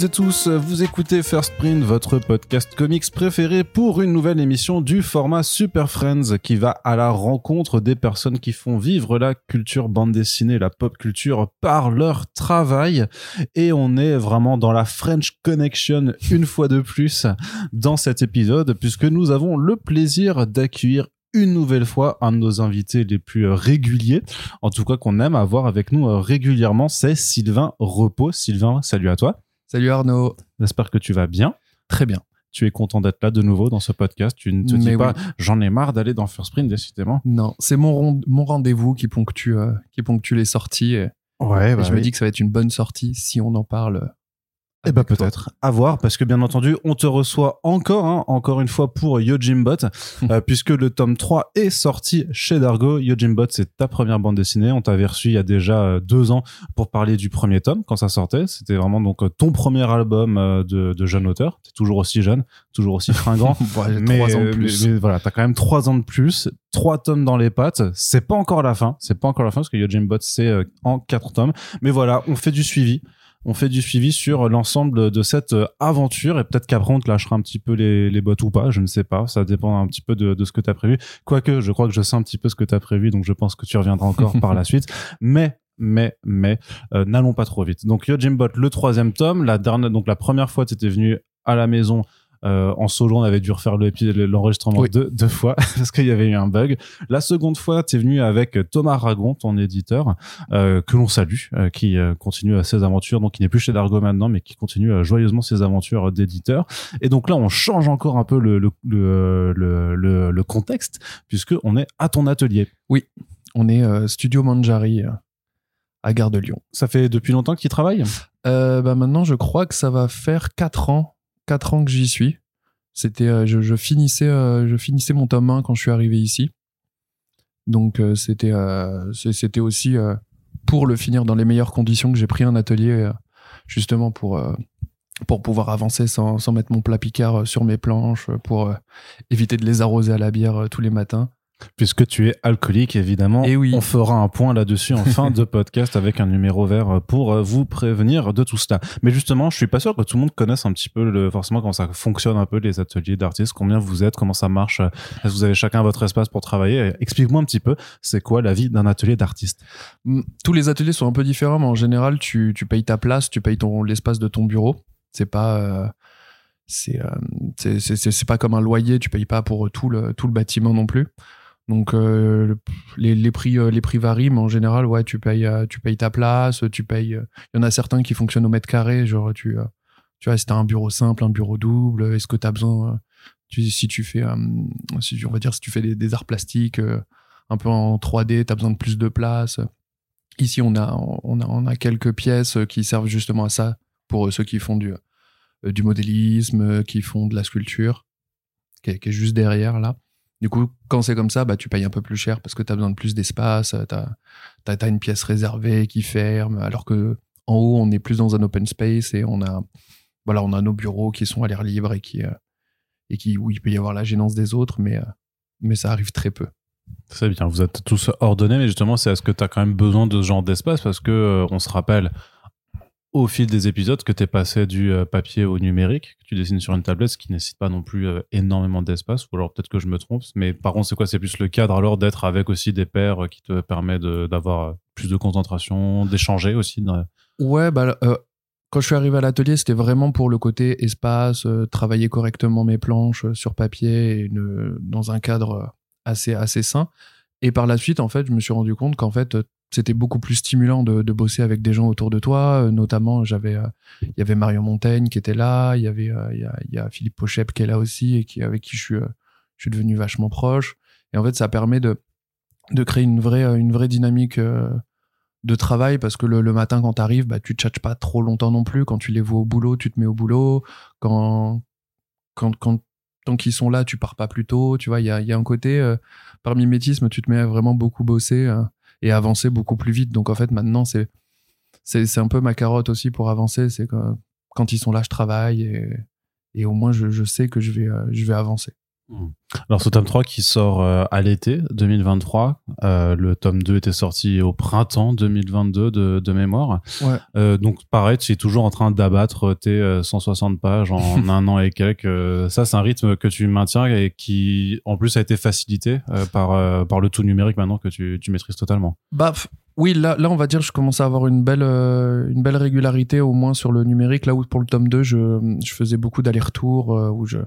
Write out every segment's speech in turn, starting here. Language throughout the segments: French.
Toutes et tous, vous écoutez First Print, votre podcast comics préféré pour une nouvelle émission du format Super Friends qui va à la rencontre des personnes qui font vivre la culture bande dessinée, la pop culture par leur travail. Et on est vraiment dans la French Connection une fois de plus dans cet épisode puisque nous avons le plaisir d'accueillir une nouvelle fois un de nos invités les plus réguliers, en tout cas qu'on aime avoir avec nous euh, régulièrement, c'est Sylvain Repos. Sylvain, salut à toi. Salut Arnaud. J'espère que tu vas bien. Très bien. Tu es content d'être là de nouveau dans ce podcast. Tu ne te dis pas, j'en ai marre d'aller dans First Print, décidément. Non, c'est mon, mon rendez-vous qui ponctue, euh, qui ponctue les sorties. ouais, bah je me dis que ça va être une bonne sortie si on en parle eh ben peut-être. À voir, parce que bien entendu, on te reçoit encore, hein, encore une fois pour Yojimbot, euh, puisque le tome 3 est sorti chez Dargo. Yojimbot, c'est ta première bande dessinée. On t'avait reçu il y a déjà euh, deux ans pour parler du premier tome quand ça sortait. C'était vraiment donc euh, ton premier album de, de jeune auteur. T'es toujours aussi jeune, toujours aussi fringant. mais, trois ans de plus. Mais, voilà, t'as quand même trois ans de plus, trois tomes dans les pattes. C'est pas encore la fin. C'est pas encore la fin parce que Yojimbot c'est en quatre tomes. Mais voilà, on fait du suivi on fait du suivi sur l'ensemble de cette euh, aventure et peut-être qu'après on te lâchera un petit peu les, les bottes ou pas, je ne sais pas, ça dépend un petit peu de, de ce que tu as prévu. Quoique, je crois que je sais un petit peu ce que tu as prévu, donc je pense que tu reviendras encore par la suite. Mais mais mais euh, n'allons pas trop vite. Donc Yojimbot, le troisième tome, la dernière, donc la première fois tu étais venu à la maison euh, en solo, on avait dû refaire l'enregistrement deux, deux, fois parce qu'il y avait eu un bug. La seconde fois, tu es venu avec Thomas Ragon, ton éditeur, euh, que l'on salue, euh, qui continue ses aventures, donc il n'est plus chez Dargo maintenant, mais qui continue joyeusement ses aventures d'éditeur. Et donc là, on change encore un peu le, le, le, le, le contexte, puisque on est à ton atelier. Oui, on est Studio Manjari à Gare de Lyon. Ça fait depuis longtemps qu'il travaille euh, bah Maintenant, je crois que ça va faire 4 ans 4 ans que j'y suis. C'était, euh, je, finissais, euh, je finissais mon tome 1 quand je suis arrivé ici. Donc euh, c'était, c'était aussi pour le finir dans les meilleures conditions que j'ai pris un atelier justement pour pour pouvoir avancer sans, sans, mettre mon plat picard sur mes planches, pour éviter de les arroser à la bière tous les matins. Puisque tu es alcoolique, évidemment, Et eh oui. on fera un point là-dessus en fin de podcast avec un numéro vert pour euh, vous prévenir de tout cela. Mais justement, je suis pas sûr que tout le monde connaisse un petit peu le, forcément comment ça fonctionne un peu les ateliers d'artistes, combien vous êtes, comment ça marche, est-ce que vous avez chacun votre espace pour travailler? Explique-moi un petit peu, c'est quoi la vie d'un atelier d'artiste? Mm, Tous les ateliers sont un peu différents, mais en général, tu, tu payes ta place, tu payes ton l'espace de ton bureau. C'est pas euh, c'est euh, c'est pas comme un loyer, tu payes pas pour tout le tout le bâtiment non plus. Donc euh, les, les, prix euh, les prix varient, mais en général ouais tu payes euh, tu payes ta place, tu payes. Il y en a certains qui fonctionnent au mètre carré, genre tu tu vois un bureau simple, un bureau double, est-ce que tu, si tu fais si tu fais des, arts plastiques un peu en 3D, t'as besoin de plus de place. Ici on a quelques pièces qui servent justement à ça pour ceux qui font du du modélisme, qui font de la sculpture, qui est juste derrière là. Du coup, quand c'est comme ça, bah, tu payes un peu plus cher parce que tu as besoin de plus d'espace, tu as, une pièce réservée qui ferme, alors que en haut, on est plus dans un open space et on a, voilà, on a nos bureaux qui sont à l'air libre et qui, euh, et qui, où il peut y avoir la gênance des autres, mais, euh, mais ça arrive très peu. C'est bien, vous êtes tous ordonnés, mais justement, c'est est-ce que tu as quand même besoin de ce genre d'espace Parce que euh, on se rappelle, au fil des épisodes que tu es passé du euh, papier au numérique, que tu dessines sur une tablette, ce qui nécessite pas non plus euh, énormément d'espace, ou alors peut-être que je me trompe, mais par contre c'est quoi? C'est plus le cadre alors d'être avec aussi des pairs euh, qui te permet d'avoir plus de concentration, d'échanger aussi Ouais, bah, quand je suis arrivé à l'atelier, c'était vraiment pour le côté espace, travailler correctement mes planches sur papier et dans un cadre assez, assez sain. Et par la suite, en fait, je me suis rendu compte qu'en fait, c'était beaucoup plus stimulant de, bosser avec des gens autour de toi. Euh, notamment, j'avais, euh, il y avait Marion Montaigne qui était là, il y avait, euh, il y, a, Philippe Pochep qui est là aussi et qui, avec qui je suis, je suis devenu vachement proche. Et en fait, ça permet de, de créer une vraie, une vraie dynamique de travail parce que le, matin, quand tu arrives, bah, tu tchatches pas trop longtemps non plus. Quand tu les vois au boulot, tu te mets au boulot. Quand, quand, quand tant qu'ils sont là, tu pars pas plus tôt. Tu vois, il y a, y a un côté, par mimétisme, tu te mets vraiment beaucoup bosser et avancer beaucoup plus vite. Donc en fait, maintenant, c'est c'est un peu ma carotte aussi pour avancer. C'est que quand ils sont là, je travaille et, et au moins je, je, sais que je vais, euh, je vais avancer. Alors ce tome 3 qui sort euh, à l'été 2023, euh, le tome 2 était sorti au printemps 2022 de, de mémoire. Ouais. Euh, donc pareil, tu es toujours en train d'abattre tes euh, 160 pages en un an et quelques. Euh, ça c'est un rythme que tu maintiens et qui en plus a été facilité euh, par, euh, par le tout numérique maintenant que tu, tu maîtrises totalement. Bah oui, là, là on va dire je commence à avoir une belle, euh, une belle régularité au moins sur le numérique. Là où pour le tome 2, je, je faisais beaucoup d'allers-retours euh, où je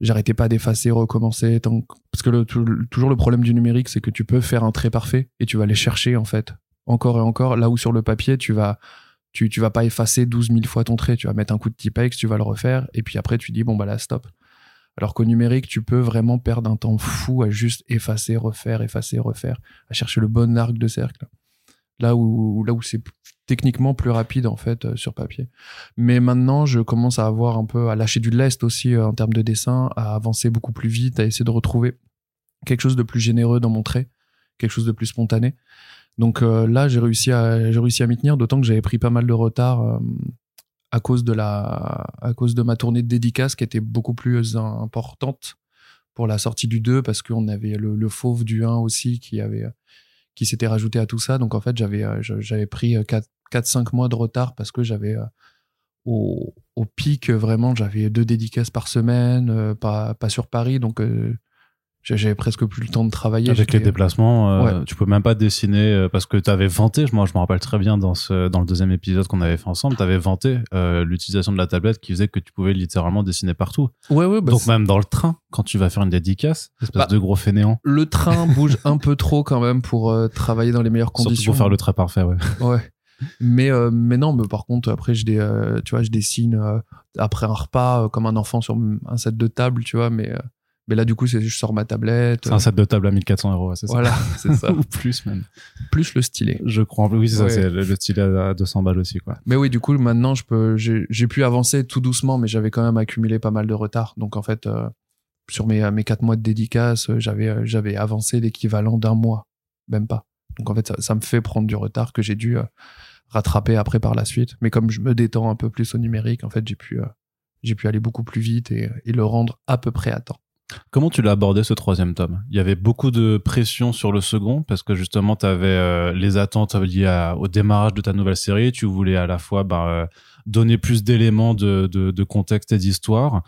j'arrêtais pas d'effacer, recommencer. Tant... Parce que le, tou- toujours le problème du numérique, c'est que tu peux faire un trait parfait et tu vas aller chercher en fait encore et encore. Là où sur le papier, tu vas tu, tu vas pas effacer 12 000 fois ton trait. Tu vas mettre un coup de Tipex, tu vas le refaire et puis après tu dis bon bah là stop. Alors qu'au numérique, tu peux vraiment perdre un temps fou à juste effacer, refaire, effacer, refaire, à chercher le bon arc de cercle. Là où, là où c'est techniquement plus rapide en fait euh, sur papier. Mais maintenant, je commence à avoir un peu à lâcher du lest aussi euh, en termes de dessin, à avancer beaucoup plus vite, à essayer de retrouver quelque chose de plus généreux dans mon trait, quelque chose de plus spontané. Donc euh, là, j'ai réussi à j'ai réussi à m'y tenir, d'autant que j'avais pris pas mal de retard à cause de la à cause de ma tournée de dédicace qui était beaucoup plus importante pour la sortie du 2 parce qu'on avait le, le fauve du 1 aussi qui avait s'était rajouté à tout ça. Donc en fait, j'avais euh, j'avais pris 4-5 mois de retard parce que j'avais euh, au, pic, euh, vraiment, j'avais deux dédicaces par semaine, euh, pas, pas sur Paris, donc euh, j'avais presque plus le temps de travailler. Avec les déplacements, euh, Ouais. tu peux même pas dessiner euh, parce que tu avais vanté. Moi, je me rappelle très bien dans ce dans le deuxième épisode qu'on avait fait ensemble, tu avais vanté euh, l'utilisation de la tablette qui faisait que tu pouvais littéralement dessiner partout. Ouais, ouais, bah, Donc même dans le train, quand tu vas faire une dédicace, espèce Bah, de gros fainéant. le train bouge un peu trop quand même pour euh, travailler dans les meilleures Surtout conditions. pour faire le trait parfait, ouais. Ouais. Mais, euh, mais non, mais par contre, après, je, euh, tu vois, je dessine euh, après un repas comme un enfant sur un set de table, tu vois, mais, mais là, du coup, c'est je sors ma tablette. C'est un set de table à 1400 euros, c'est ça. Voilà, c'est ça. Ou plus même. Plus le stylet. Je crois. Oui, c'est Ouais. ça. C'est le, le style à 200 balles aussi, quoi. Mais oui, du coup, maintenant, je peux, j'ai pu avancer tout doucement, mais j'avais quand même accumulé pas mal de retard. Donc, en fait, euh, sur mes, mes quatre mois de dédicace, euh, j'avais euh, j'avais avancé l'équivalent d'un mois, même pas. Donc, en fait, ça, ça me fait prendre du retard que j'ai dû euh, rattraper après par la suite. Mais comme je me détends un peu plus au numérique, en fait, j'ai pu, euh, j'ai pu aller beaucoup plus vite et, et le rendre à peu près à temps. Comment tu l'as abordé ce troisième tome? Il y avait beaucoup de pression sur le second parce que justement tu avais les attentes liées au démarrage de ta nouvelle série. Tu voulais à la fois bah, euh, donner plus d'éléments de, de contexte et d'histoire.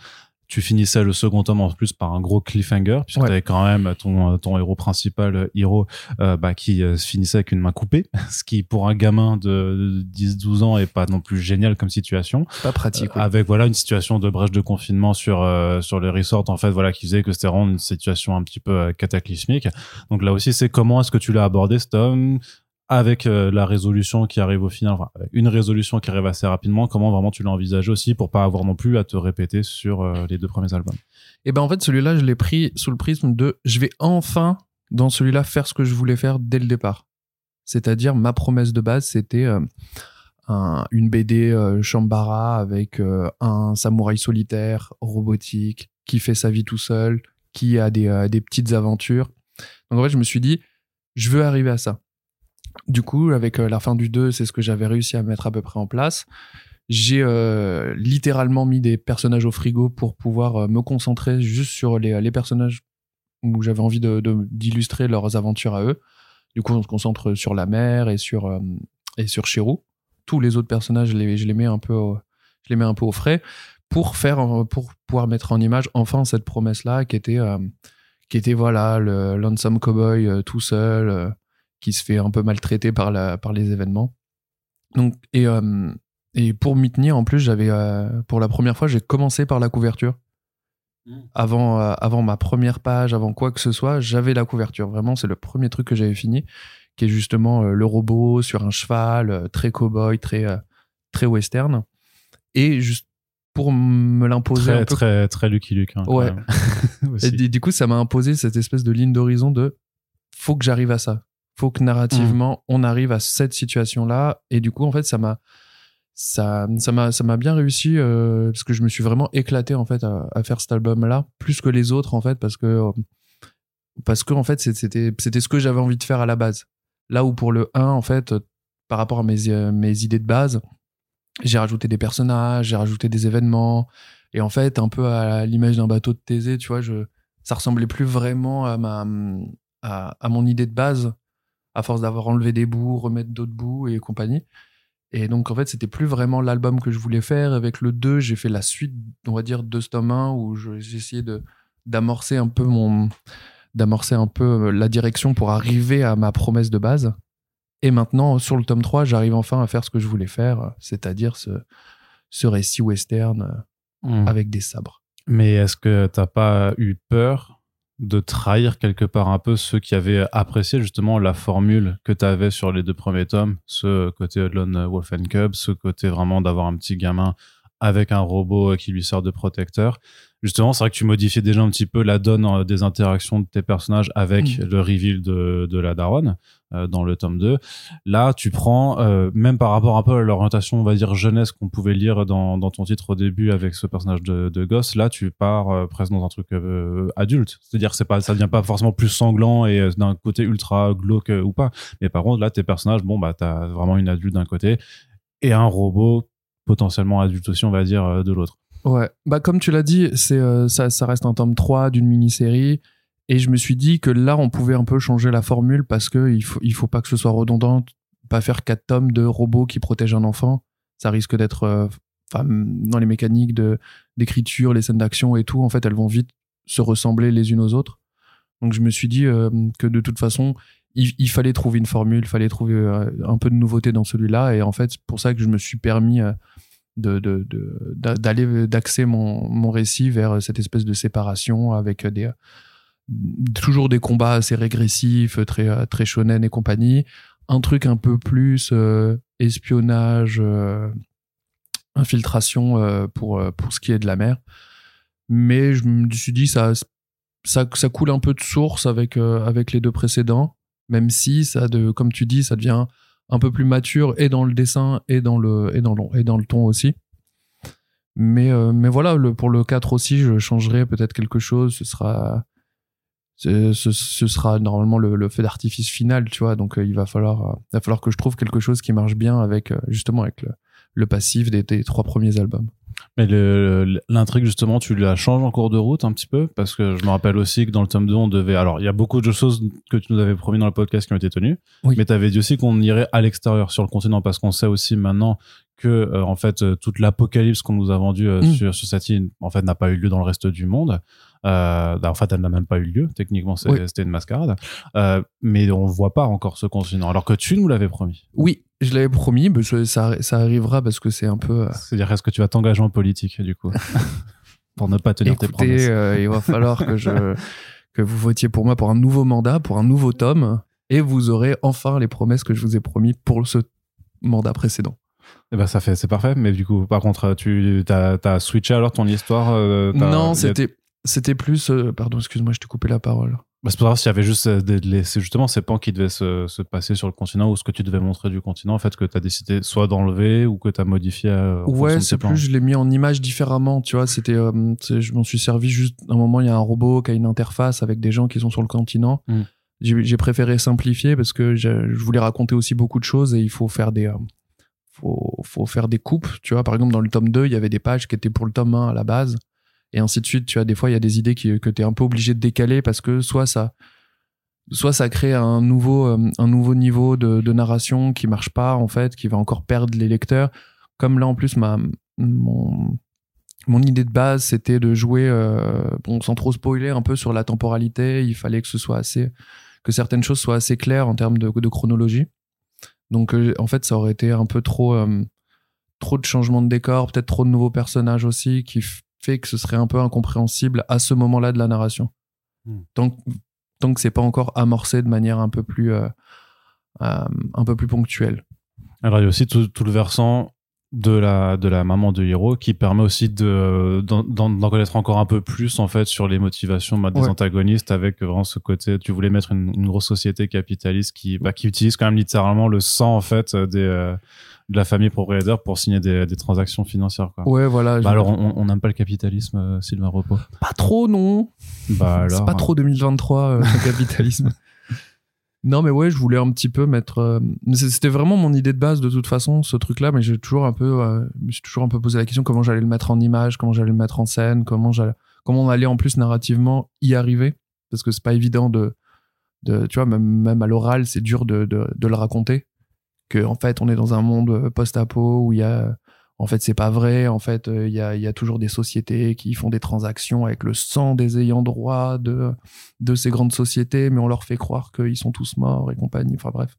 Tu finissais le second tome en plus par un gros cliffhanger puisque Ouais. tu avais quand même ton, ton héros principal, euh, Hiro, euh, bah, qui euh, se finissait avec une main coupée, ce qui pour un gamin de 10-12 ans est pas non plus génial comme situation. Pas pratique. oui. avec voilà une situation de brèche de confinement sur euh, sur le resort en fait voilà qui faisait que c'était vraiment une situation un petit peu euh, cataclysmique donc là aussi c'est comment est-ce que tu l'as abordé cet homme avec euh, la résolution qui arrive au final une résolution qui arrive assez rapidement comment vraiment tu l'as envisagé aussi pour pas avoir non plus à te répéter sur euh, les deux premiers albums? Et ben en fait, celui-là, je l'ai pris sous le prisme de je vais enfin, dans celui-là, faire ce que je voulais faire dès le départ. C'est-à-dire, ma promesse de base, c'était euh, un- une BD Shambara avec un samouraï solitaire, robotique, qui fait sa vie tout seul, qui a des, des petites aventures. Donc en fait, je me suis dit, je veux arriver à ça. Du coup, avec euh, la fin du 2, c'est ce que j'avais réussi à mettre à peu près en place. J'ai euh, littéralement mis des personnages au frigo pour pouvoir euh, me concentrer juste sur les, personnages où j'avais envie d'illustrer leurs aventures à eux. Du coup, on se concentre sur la mère et sur, euh, et sur. Tous les autres personnages, je les, mets un peu au, je les mets un peu au frais pour faire, pour pouvoir mettre en image enfin cette promesse-là qui était, qui était voilà, le lonesome cowboy tout seul, qui se fait un peu maltraiter par, la, par les événements. Donc, et, euh, et pour m'y tenir, en plus, j'avais, euh, pour la première fois, j'ai commencé par la couverture. Avant, euh, avant ma première page, avant quoi que ce soit, j'avais la couverture. Vraiment, c'est le premier truc que j'avais fini, qui est justement euh, le robot sur un cheval, euh, très cowboy, très, euh, très western. Et juste pour me l'imposer très un peu très très Lucky Luke hein, quand Ouais. même. Aussi. et du du coup, ça m'a imposé cette espèce de ligne d'horizon de faut que j'arrive à ça. Faut que narrativement, on arrive à cette situation-là. Et du coup, en fait, ça m'a ça ça m'a ça m'a bien réussi euh, parce que je me suis vraiment éclaté en fait à, à faire cet album-là plus que les autres en fait parce que euh, parce que en fait c'était c'était ce que j'avais envie de faire à la base. Là où pour le 1 en fait euh, par rapport à mes mes idées de base, j'ai rajouté des personnages, j'ai rajouté des événements et en fait un peu à l'image d'un bateau de Thésée, tu vois, je ça ressemblait plus vraiment à ma à, à mon idée de base à force d'avoir enlevé des bouts, remettre d'autres bouts et compagnie. Et donc, en fait, c'était plus vraiment l'album que je voulais faire. Avec le 2, j'ai fait la suite, on va dire, de ce tome 1 où j'ai essayé d'amorcer un peu mon, d'amorcer un peu euh, la direction pour arriver à ma promesse de base. Et maintenant, sur le tome 3, j'arrive enfin à faire ce que je voulais faire, c'est-à-dire ce, ce récit western Hmm. avec des sabres. Mais est-ce que t'as pas eu peur de trahir quelque part un peu ceux qui avaient apprécié justement la formule que tu avais sur les deux premiers tomes, ce côté Lone Wolf and Cub, ce côté vraiment d'avoir un petit gamin avec un robot qui lui sert de protecteur. Justement, c'est vrai que tu modifiais déjà un petit peu la donne euh, des interactions de tes personnages avec Mm. le reveal de, de la daronne euh, dans le tome 2. Là, tu prends, euh, même par rapport un peu à l'orientation, on va dire, jeunesse qu'on pouvait lire dans, dans ton titre au début avec ce personnage de, de gosse, là, tu pars euh, presque dans un truc adulte. C'est-à-dire que c'est pas, ça devient pas forcément plus sanglant et d'un côté ultra glauque ou pas. Mais par contre, là, tes personnages, bon, bah, t'as vraiment une adulte d'un côté et un robot potentiellement adulte aussi, on va dire, de l'autre. Ouais, bah comme tu l'as dit, c'est euh, ça, ça reste un tome 3 d'une mini-série. Et je me suis dit que là, on pouvait un peu changer la formule parce que il faut, il faut pas que ce soit redondant, pas faire quatre tomes de robots qui protègent un enfant. Ça risque d'être, euh, dans les mécaniques de d'écriture, les scènes d'action et tout, en fait, elles vont vite se ressembler les unes aux autres. Donc je me suis dit euh, que de toute façon, il, fallait trouver une formule, il fallait trouver euh, un peu de nouveauté dans celui-là. Et en fait, c'est pour ça que je me suis permis euh, d'aller d'axer mon, récit vers cette espèce de séparation avec des euh, toujours des combats assez régressifs très euh, très shonen et compagnie. Un truc un peu plus euh, espionnage euh, infiltration euh, pour euh, pour ce qui est de la mer. Mais je me suis dit ça ça ça coule un peu de source avec euh, avec les deux précédents même si ça de comme tu dis ça devient un peu plus mature et dans le dessin et dans le et dans le, et dans le ton aussi. Mais euh, mais voilà le, pour le 4 aussi je changerai peut-être quelque chose. Ce sera ce, sera normalement le, le feu d'artifice final tu vois. Donc euh, il va falloir euh, il va falloir que je trouve quelque chose qui marche bien avec justement avec le, le passif des, des trois premiers albums Mais l'intrigue, justement, tu la changes en cours de route un petit peu? Parce que je me rappelle aussi que dans le tome 2, on devait. Alors, il y a beaucoup de choses que tu nous avais promis dans le podcast qui ont été tenues. Oui. Mais tu avais dit aussi qu'on irait à l'extérieur sur le continent parce qu'on sait aussi maintenant que, euh, en fait, euh, toute l'apocalypse qu'on nous a vendue euh, Mm. sur, sur cette île, en fait, n'a pas eu lieu dans le reste du monde. Euh, bah, en fait, elle n'a même pas eu lieu. Techniquement, Oui. c'était une mascarade. Euh, mais on voit pas encore ce continent. Alors que tu nous l'avais promis. oui je l'avais promis mais ça, ça, ça arrivera parce que c'est un peu euh, C'est-à-dire, est-ce que tu vas t'engager en politique, du coup Pour ne pas tenir tes écoutez promesses. euh, il va falloir que je que vous votiez pour moi pour un nouveau mandat pour un nouveau tome et vous aurez enfin les promesses que je vous ai promis pour ce mandat précédent Eh ben ça fait, c'est parfait. Mais du coup, par contre, tu as, as switché alors ton histoire euh, non c'était c'était plus euh, pardon excuse-moi je t'ai coupé la parole Bah, c'est pas grave s'il y avait juste euh, des, les- c'est justement ces pans qui devaient se, se passer sur le continent ou ce que tu devais montrer du continent, en fait, que tu as décidé soit d'enlever ou que tu as modifié. euh, en fonction Ouais, c'est plans. plus, je l'ai mis en image différemment, tu vois. C'était, euh, je m'en suis servi juste. À un moment, il y a un robot qui a une interface avec des gens qui sont sur le continent. Mm. J'ai j'ai préféré simplifier parce que je, je voulais raconter aussi beaucoup de choses et il faut faire des, euh, faut, faut faire des coupes, tu vois. Par exemple, dans le tome 2, il y avait des pages qui étaient pour le tome 1 à la base et ainsi de suite. Tu vois, des fois, il y a des idées qui, que tu es un peu obligé de décaler parce que soit ça, soit ça crée un nouveau, euh, un nouveau niveau de, narration qui marche pas, en fait, qui va encore perdre les lecteurs. Comme là, en plus, ma, mon, mon idée de base, c'était de jouer, euh, bon, sans trop spoiler, un peu sur la temporalité. Il fallait que ce soit assez, que certaines choses soient assez claires en termes de, chronologie. Donc, euh, en fait, ça aurait été un peu trop, trop de changements de décor, peut-être trop de nouveaux personnages aussi, qui fait que ce serait un peu incompréhensible à ce moment-là de la narration. Hmm. Tant, que- tant que c'est pas encore amorcé de manière un peu plus, euh, euh, un peu plus ponctuelle. Alors, il y a aussi tout, tout le versant de la, de la maman de Hiro qui permet aussi de, d'en, d'en- d'en connaître encore un peu plus, en fait, sur les motivations bah, des Ouais. antagonistes avec vraiment ce côté, tu voulais mettre une, une grosse société capitaliste qui, bah, qui utilise quand même littéralement le sang, en fait, des, euh, de la famille propriétaire pour signer des, des transactions financières, quoi. Ouais, voilà. Bah alors, on n'aime pas le capitalisme, euh, Sylvain Repos. pas trop, non. Bah alors. C'est pas trop 2023, euh, le capitalisme. non, mais ouais, je voulais un petit peu mettre. euh, C'était vraiment mon idée de base de toute façon, ce truc-là. Mais j'ai toujours un peu, euh, je me suis toujours un peu posé la question comment j'allais le mettre en image, comment j'allais le mettre en scène, comment j'allais, comment comment on allait en plus narrativement y arriver, parce que c'est pas évident de, de tu vois, même, même à l'oral, c'est dur de, de, de le raconter. Que en fait, on est dans un monde post-apo où il y a en fait, c'est pas vrai. En fait, il y, a, y, a, toujours des sociétés qui font des transactions avec le sang des ayants droit de, de ces grandes sociétés, mais on leur fait croire qu'ils sont tous morts et compagnie. Enfin bref,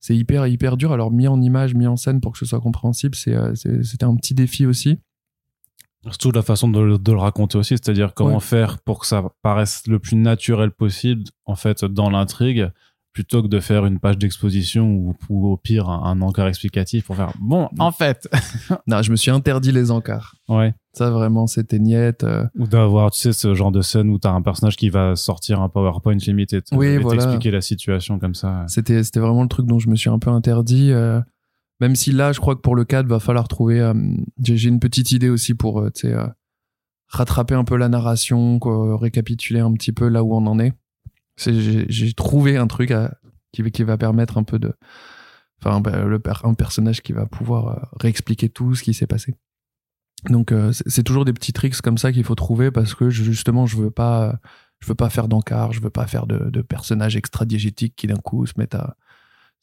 c'est hyper, hyper dur. Alors, mis en image, mis en scène pour que ce soit compréhensible, c'était un petit défi aussi. Surtout la façon de, le raconter aussi, c'est-à-dire comment faire pour que ça paraisse le plus naturel possible, en fait, dans l'intrigue, plutôt que de faire une page d'exposition ou, au pire un, encart explicatif pour faire bon en fait. Non je me suis interdit les encarts. Ouais. Ça vraiment c'était niette euh. ou d'avoir tu sais ce genre de scène où t'as un personnage qui va sortir un PowerPoint limité oui, et t'expliquer la situation comme ça. C'était c'était vraiment le truc dont je me suis un peu interdit euh. même si là je crois que pour le cadre va falloir trouver euh, j'ai une petite idée aussi pour tu sais rattraper un peu la narration récapituler un petit peu là où on en est j'ai trouvé un truc qui, va permettre un peu de. Enfin, bah, un personnage qui va pouvoir euh, réexpliquer tout ce qui s'est passé. Donc, euh, c'est toujours des petits tricks comme ça qu'il faut trouver parce que justement, je veux pas, je veux pas faire d'encart, je veux pas faire de, de personnages extra-diégétiques qui d'un coup se mettent à,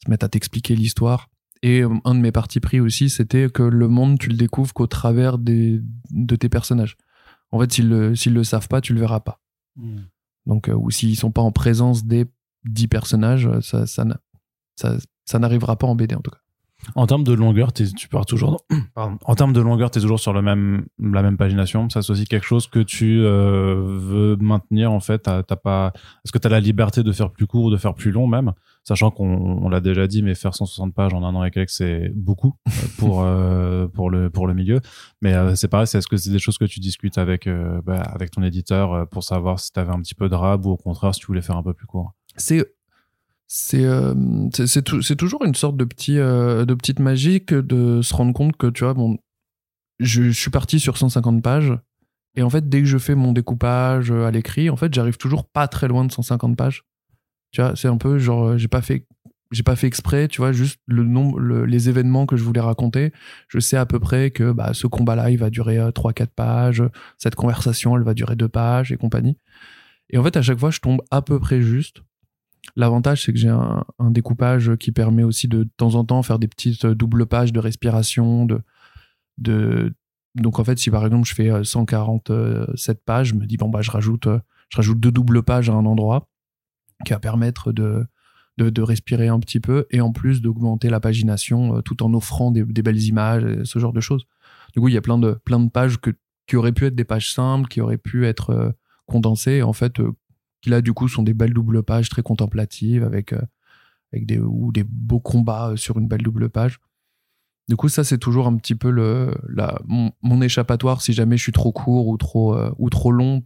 se mettent à t'expliquer l'histoire. Et euh, un de mes partis pris aussi, c'était que le monde, tu le découvres qu'au travers des, de tes personnages. En fait, s'ils le, le savent pas, tu le verras pas. Hmm. Donc, euh, ou s'ils sont pas en présence des 10 personnages, ça, ça, ça, n'arrivera pas en BD en tout cas. En termes de longueur, tu pars toujours. En termes de longueur, tu es toujours sur le même, la même pagination. Ça, c'est aussi quelque chose que tu euh, veux maintenir en fait. T'as, pas. Est-ce que tu as la liberté de faire plus court ou de faire plus long même? Sachant qu'on l'a déjà dit, mais faire 160 pages en un an et quelques, c'est beaucoup euh, pour, euh, pour, le, pour le milieu. Mais c'est pareil, est-ce que c'est des choses que tu discutes avec, bah, avec ton éditeur pour savoir si tu avais un petit peu de rab ou au contraire si tu voulais faire un peu plus court? C'est c'est c'est toujours une sorte de petit de petite magie que de se rendre compte que tu vois bon je, suis parti sur 150 pages et en fait dès que je fais mon découpage à l'écrit en fait j'arrive toujours pas très loin de 150 pages tu vois, c'est un peu genre, euh, j'ai pas fait j'ai pas fait exprès, tu vois, juste le nombre, les événements que je voulais raconter. Je sais à peu près que bah, ce combat-là, il va durer 3-4 euh, pages, cette conversation, elle va durer 2 pages et compagnie. Et en fait, à chaque fois, je tombe à peu près juste. L'avantage, c'est que j'ai un, découpage qui permet aussi de, temps en temps faire des petites euh, doubles pages de respiration, de, donc en fait, si par exemple je fais 147 pages, je me dis bon bah je rajoute, je rajoute deux doubles pages à un endroit qui va permettre de, de, respirer un petit peu et en plus d'augmenter la pagination euh, tout en offrant des, belles images, ce genre de choses. Du coup, il y a plein de, plein de pages que, qui auraient pu être des pages simples, qui auraient pu être euh, condensées, en fait, euh, qui là, du coup, sont des belles doubles pages très contemplatives avec, avec des, ou des beaux combats sur une belle double page. Du coup, ça, c'est toujours un petit peu le, mon, échappatoire si jamais je suis trop court ou trop, ou trop long.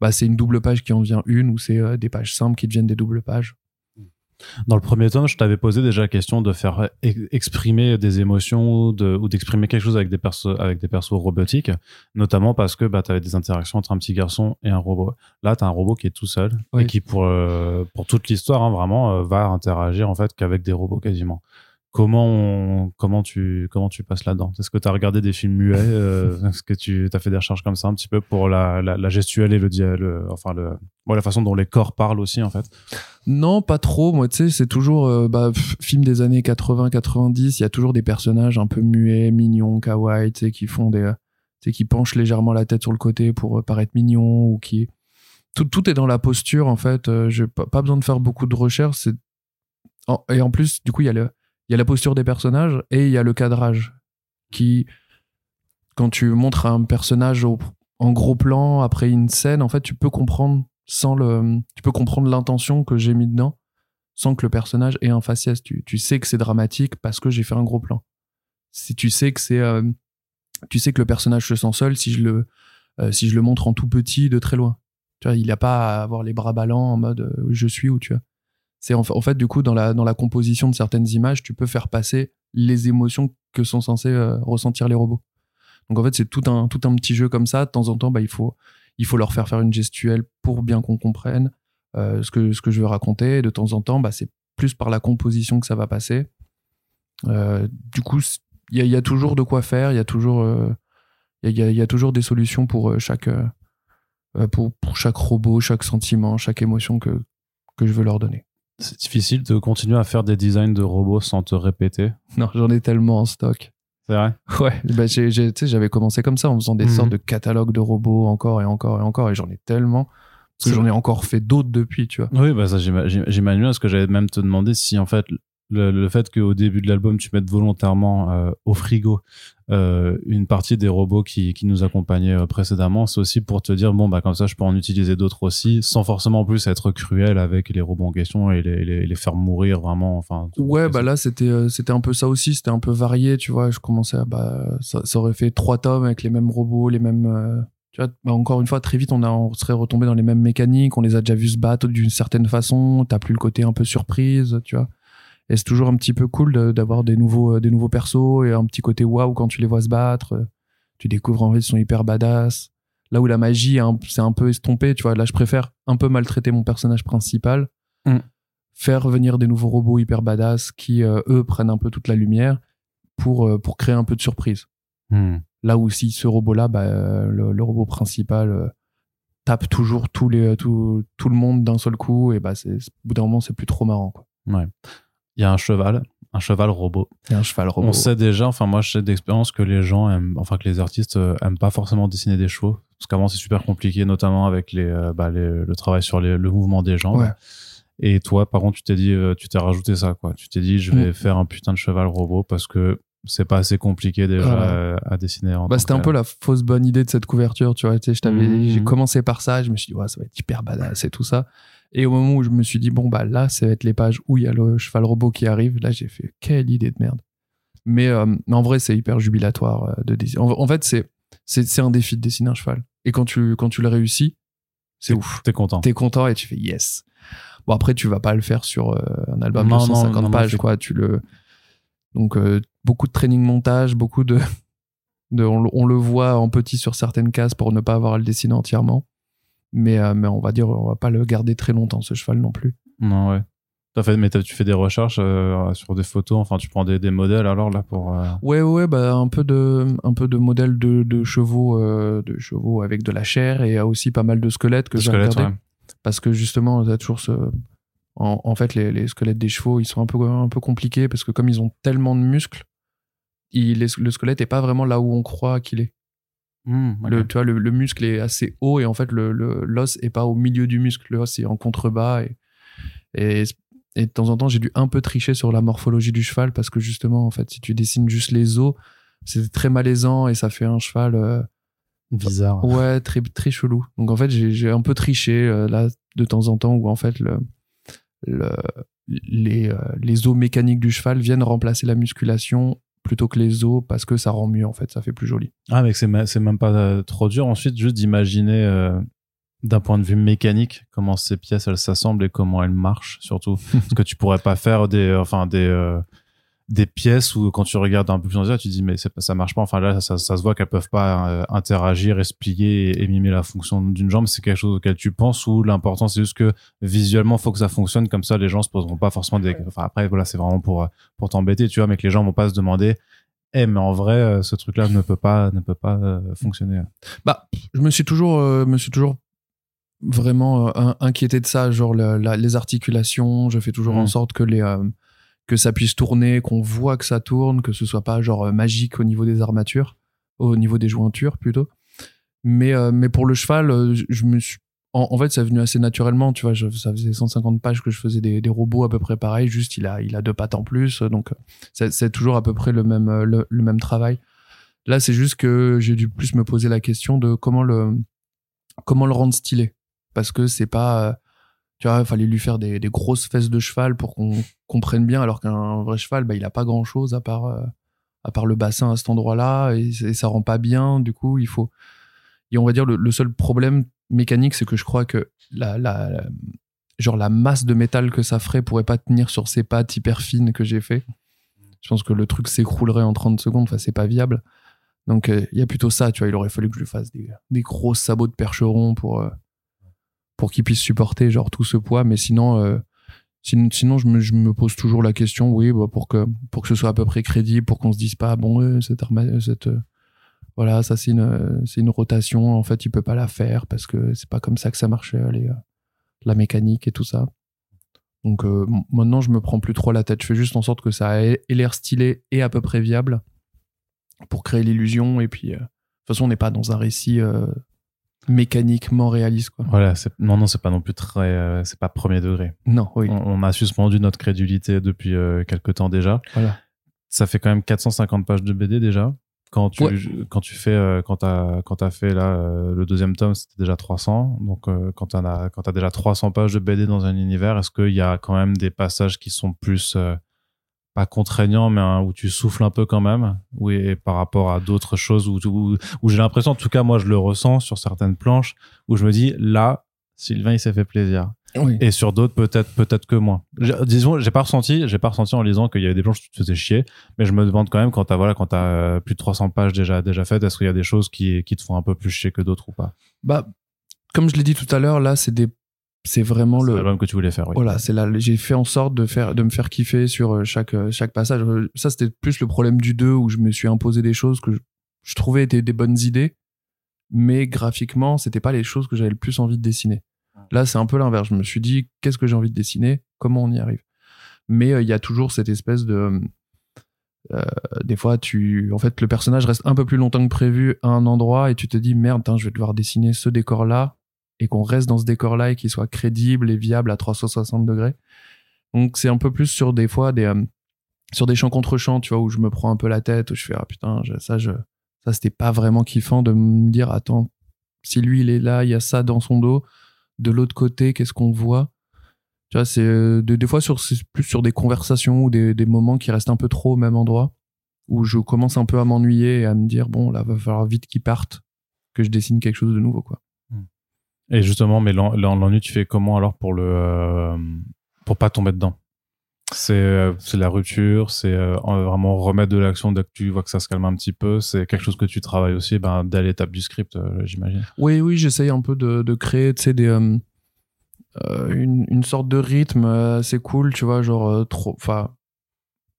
Bah, c'est une double page qui en vient une ou c'est euh, des pages simples qui deviennent des doubles pages. Dans le premier tome, je t'avais posé déjà la question de faire exprimer des émotions ou d'exprimer quelque chose avec des persos avec des persos robotiques, notamment parce que bah, tu avais des interactions entre un petit garçon et un robot. Là, tu as un robot qui est tout seul et qui pour euh, pour toute l'histoire hein, vraiment euh, va interagir en fait qu'avec des robots quasiment. Comment, comment, tu, comment tu passes là-dedans? Est-ce que tu as regardé des films muets euh, Est-ce que tu as fait des recherches comme ça un petit peu pour la, la, gestuelle et le, le enfin le, la façon dont les corps parlent aussi en fait? Non, pas trop. Moi, tu sais, c'est toujours euh, bah, film des années 80-90. Il y a toujours des personnages un peu muets, mignons, kawaii, tu sais, qui font des, tu sais, qui penchent légèrement la tête sur le côté pour euh, paraître mignons ou qui tout, tout est dans la posture en fait. J'ai pas, pas besoin de faire beaucoup de recherches. Et en plus, du coup, il y a le il y a la posture des personnages et il y a le cadrage qui, quand tu montres un personnage en gros plan après une scène, en fait, tu peux comprendre sans le, tu peux comprendre l'intention que j'ai mis dedans sans que le personnage ait un faciès. Tu, tu sais que c'est dramatique parce que j'ai fait un gros plan. Si tu sais que c'est, euh, tu sais que le personnage se sent seul si je le, euh, si je le montre en tout petit de très loin. Tu vois, il n'a pas à avoir les bras ballants en mode euh, je suis où tu vois. C'est en, fait, du coup, dans la, dans la composition de certaines images, tu peux faire passer les émotions que sont censés euh, ressentir les robots. Donc en fait, c'est tout un, tout un petit jeu comme ça. De temps en temps, bah, il, faut, il faut leur faire faire une gestuelle pour bien qu'on comprenne euh, ce, que, ce que je veux raconter. de temps en temps, bah, c'est plus par la composition que ça va passer. Euh, du coup, il y a, toujours de quoi faire. Il y a toujours, il y a, toujours des solutions pour chaque, pour, pour chaque robot, chaque sentiment, chaque émotion que, que je veux leur donner. C'est difficile de continuer à faire des designs de robots sans te répéter. Non, j'en ai tellement en stock. C'est vrai? Ouais, bah, j'ai- j'ai- tu sais, j'avais commencé comme ça en faisant des Mhm. sortes de catalogues de robots encore et encore et encore, et j'en ai tellement. Parce que j'en ai encore fait d'autres depuis, tu vois. Oui, bah ça j'ima- j'im- j'imagine parce que j'allais même te demander si en fait le, le fait qu'au début de l'album tu mettes volontairement euh, au frigo euh, une partie des robots qui, qui nous accompagnaient euh, précédemment, c'est aussi pour te dire bon bah comme ça je peux en utiliser d'autres aussi, sans forcément en plus être cruel avec les robots en question et les, les, les faire mourir vraiment. Enfin. Ouais, bah là, c'était c'était un peu ça aussi, c'était un peu varié, tu vois. Je commençais à. Bah, ça, ça aurait fait trois tomes avec les mêmes robots, les mêmes. tu vois, bah, encore une fois, très vite, on, a, on serait retombé dans les mêmes mécaniques, on les a déjà vus se battre d'une certaine façon, t'as plus le côté un peu surprise, tu vois. Et c'est toujours un petit peu cool d'avoir des nouveaux, euh, des nouveaux persos et un petit côté waouh quand tu les vois se battre. euh, Tu découvres en fait, ils sont hyper badass. Là où la magie, hein, c'est un peu estompé, tu vois. Là, je préfère un peu maltraiter mon personnage principal faire venir des nouveaux robots hyper badass qui, euh, eux, prennent un peu toute la lumière pour, euh, pour créer un peu de surprise. Hmm. Là où si ce robot-là, bah, le, le robot principal euh, tape toujours tous les, tout, tout le monde d'un seul coup, et bah, au bout d'un moment, c'est plus trop marrant. Quoi. Ouais. Il y a un cheval, un cheval robot. Il y a un cheval robot. On sait déjà, enfin moi je sais d'expérience que les gens aiment, enfin que les artistes euh, aiment pas forcément dessiner des chevaux, parce qu'avant c'est super compliqué, notamment avec les, euh, bah, les- le travail sur les- le mouvement des jambes. Ouais. Et toi, par contre, tu t'es dit, euh, tu t'es rajouté ça, quoi. Tu t'es dit, je vais Mm. faire un putain de cheval robot parce que c'est pas assez compliqué déjà à dessiner. en Bah, c'était un peu la fausse bonne idée de cette couverture, tu vois. Tu sais, je t'avais, j'ai commencé par ça, je me suis dit, ouais, ça va être hyper badass et tout ça. Et au moment où je me suis dit, bon, bah là, ça va être les pages où il y a le cheval robot qui arrive, là, j'ai fait, quelle idée de merde. Mais, euh, mais en vrai, c'est hyper jubilatoire euh, de dessiner. En, en fait, c'est, c'est, un défi de dessiner un cheval. Et quand tu, quand tu le réussis, c'est ouf. T'es content. T'es content et tu fais yes. Bon, après, tu vas pas le faire sur euh, un album Non, de non, 150 non, non, pages, quoi. Tu le... Donc, euh, beaucoup de training montage, beaucoup de. de on, le- on le voit en petit sur certaines cases pour ne pas avoir à le dessiner entièrement. Mais, euh, mais on va dire, on va pas le garder très longtemps, ce cheval non plus. Non, ouais. T'as fait, mais t'as- tu fais des recherches euh, sur des photos, enfin tu prends des, des modèles alors là pour. euh, Ouais, ouais, bah, un peu de, un peu de modèles de, de chevaux, de chevaux avec de la chair et aussi pas mal de squelettes que j'ai regardé. ouais. parce que justement toujours ce en, en fait les, les squelettes des chevaux ils sont un peu un peu compliqués parce que comme ils ont tellement de muscles il le squelette est pas vraiment là où on croit qu'il est Hmm, le tu vois le, le muscle est assez haut et en fait le le- l'os est pas au milieu du muscle l'os est en contrebas et, et et de temps en temps j'ai dû un peu tricher sur la morphologie du cheval parce que justement en fait si tu dessines juste les os c'est très malaisant et ça fait un cheval euh, Bizarre. Ouais, très, très chelou. Donc en fait, j'ai j'ai un peu triché euh, là de temps en temps où en fait le, le, les, euh, les os mécaniques du cheval viennent remplacer la musculation plutôt que les os parce que ça rend mieux en fait, ça fait plus joli. Ah, mais c'est même pas euh, trop dur ensuite juste d'imaginer euh, d'un point de vue mécanique comment ces pièces elles s'assemblent et comment elles marchent surtout. Parce que tu pourrais pas faire des, enfin des, euh, des pièces où quand tu regardes un peu plus en détail, tu te dis mais ça marche pas. Enfin là, ça, ça se voit qu'elles peuvent pas euh, interagir, expliquer et, et mimer la fonction d'une jambe. C'est quelque chose auquel tu penses ou l'important c'est juste que visuellement faut que ça fonctionne comme ça. Les gens se poseront pas forcément des. Enfin après voilà, c'est vraiment pour euh, pour t'embêter, tu vois, mais que les gens vont pas se demander. Eh mais en vrai, euh, ce truc-là ne peut pas ne peut pas euh, fonctionner. Bah, je me suis toujours, euh, me suis toujours vraiment in- inquiété de ça, genre la- la- les articulations. Je fais toujours en sorte que les que ça puisse tourner, qu'on voit que ça tourne, que ce soit pas genre euh, magique au niveau des armatures, au niveau des jointures plutôt. Mais euh, mais pour le cheval, euh, je, me suis en, fait, ça est venu assez naturellement, tu vois. Ça faisait 150 pages que je faisais des, robots à peu près pareil, juste il a, il a deux pattes en plus, donc euh, c'est c'est toujours à peu près le même, le, le même travail. Là, c'est juste que j'ai dû plus me poser la question de comment le, comment le rendre stylé. Parce que c'est pas, tu vois, il fallait lui faire des, des grosses fesses de cheval pour qu'on comprenne bien, alors qu'un vrai cheval, bah, il a pas grand chose à part, euh, à part le bassin à cet endroit-là, et, et ça rend pas bien. Du coup, il faut, et on va dire le, le seul problème mécanique, c'est que je crois que la, la, la- genre la masse de métal que ça ferait pourrait pas tenir sur ces pattes hyper fines que j'ai fait. Je pense que le truc s'écroulerait en 30 secondes, enfin c'est pas viable. Donc euh, il y a plutôt ça, tu vois, il aurait fallu que je lui fasse des, des gros sabots de percheron pour, euh, pour qu'il puisse supporter genre tout ce poids, mais sinon, euh, sin- sinon je, me, je me pose toujours la question, oui, bah, pour, que, pour que ce soit à peu près crédible, pour qu'on se dise pas, bon, euh, cette, arma- cette, euh, voilà, ça c'est une, c'est une rotation. En fait, il peut pas la faire parce que c'est pas comme ça que ça marchait, les, la mécanique et tout ça. Donc euh, maintenant, je me prends plus trop la tête. Je fais juste en sorte que ça ait l'air stylé et à peu près viable pour créer l'illusion. Et puis, euh, de toute façon, on n'est pas dans un récit euh, mécaniquement réaliste. Quoi. Voilà, non, non, c'est pas non plus très, c'est pas premier degré. Non, oui. On, a suspendu notre crédulité depuis quelques temps déjà. Voilà. Ça fait quand même 450 pages de BD déjà. Quand tu, quand tu fais, euh, quand t'as, quand t'as fait là, euh, le deuxième tome, c'était déjà 300. Donc, euh, quand t'en as, quand t'as déjà 300 pages de BD dans un univers, est-ce qu'il y a quand même des passages qui sont plus, pas contraignants, mais où tu souffles un peu quand même? Oui, par rapport à d'autres choses où, où j'ai l'impression, en tout cas, moi, je le ressens sur certaines planches où je me dis, là, Sylvain, il s'est fait plaisir. Et sur d'autres, peut-être, peut-être que moins. Disons, j'ai pas ressenti, j'ai pas ressenti en lisant qu'il y avait des planches où tu te faisais chier, mais je me demande quand même quand t'as, voilà, quand t'as euh, plus de 300 pages déjà, déjà faites, est-ce qu'il y a des choses qui, qui te font un peu plus chier que d'autres ou pas? Bah, comme je l'ai dit tout à l'heure, là, c'est des, c'est vraiment le. l'album que tu voulais faire, oui. Voilà, c'est là, j'ai fait en sorte de faire, de me faire kiffer sur euh, chaque, euh, chaque passage. Ça, c'était plus le problème du 2 où je me suis imposé des choses que je, je trouvais étaient des bonnes idées, mais graphiquement, c'était pas les choses que j'avais le plus envie de dessiner. Là, c'est un peu l'inverse. Je me suis dit, qu'est-ce que j'ai envie de dessiner? Comment on y arrive? Mais euh, il y a toujours cette espèce de. Euh, des fois, tu, en fait, le personnage reste un peu plus longtemps que prévu à un endroit et tu te dis merde, je vais devoir dessiner ce décor-là et qu'on reste dans ce décor-là et qu'il soit crédible et viable à 360 degrés. Donc, c'est un peu plus sur des fois des euh, sur des champs contre champs, tu vois, où je me prends un peu la tête, où je fais ah putain, ça, je, ça c'était pas vraiment kiffant de me dire attends, si lui il est là, il y a ça dans son dos de l'autre côté, qu'est-ce qu'on voit? Tu vois, c'est euh, des, fois sur plus sur des conversations ou des, moments qui restent un peu trop au même endroit, où je commence un peu à m'ennuyer et à me dire bon là va falloir vite qu'il parte, que je dessine quelque chose de nouveau quoi. Et justement, mais l'ennui, tu fais comment alors pour le euh, pour pas tomber dedans? Euh, c'est la rupture, c'est vraiment remettre de l'action dès que tu vois que ça se calme un petit peu. C'est quelque chose que tu travailles aussi ben, dès l'étape du script, j'imagine. Oui, oui, j'essaye un peu de, de créer des, euh, une, une, sorte de rythme assez cool, tu vois, genre trop, enfin,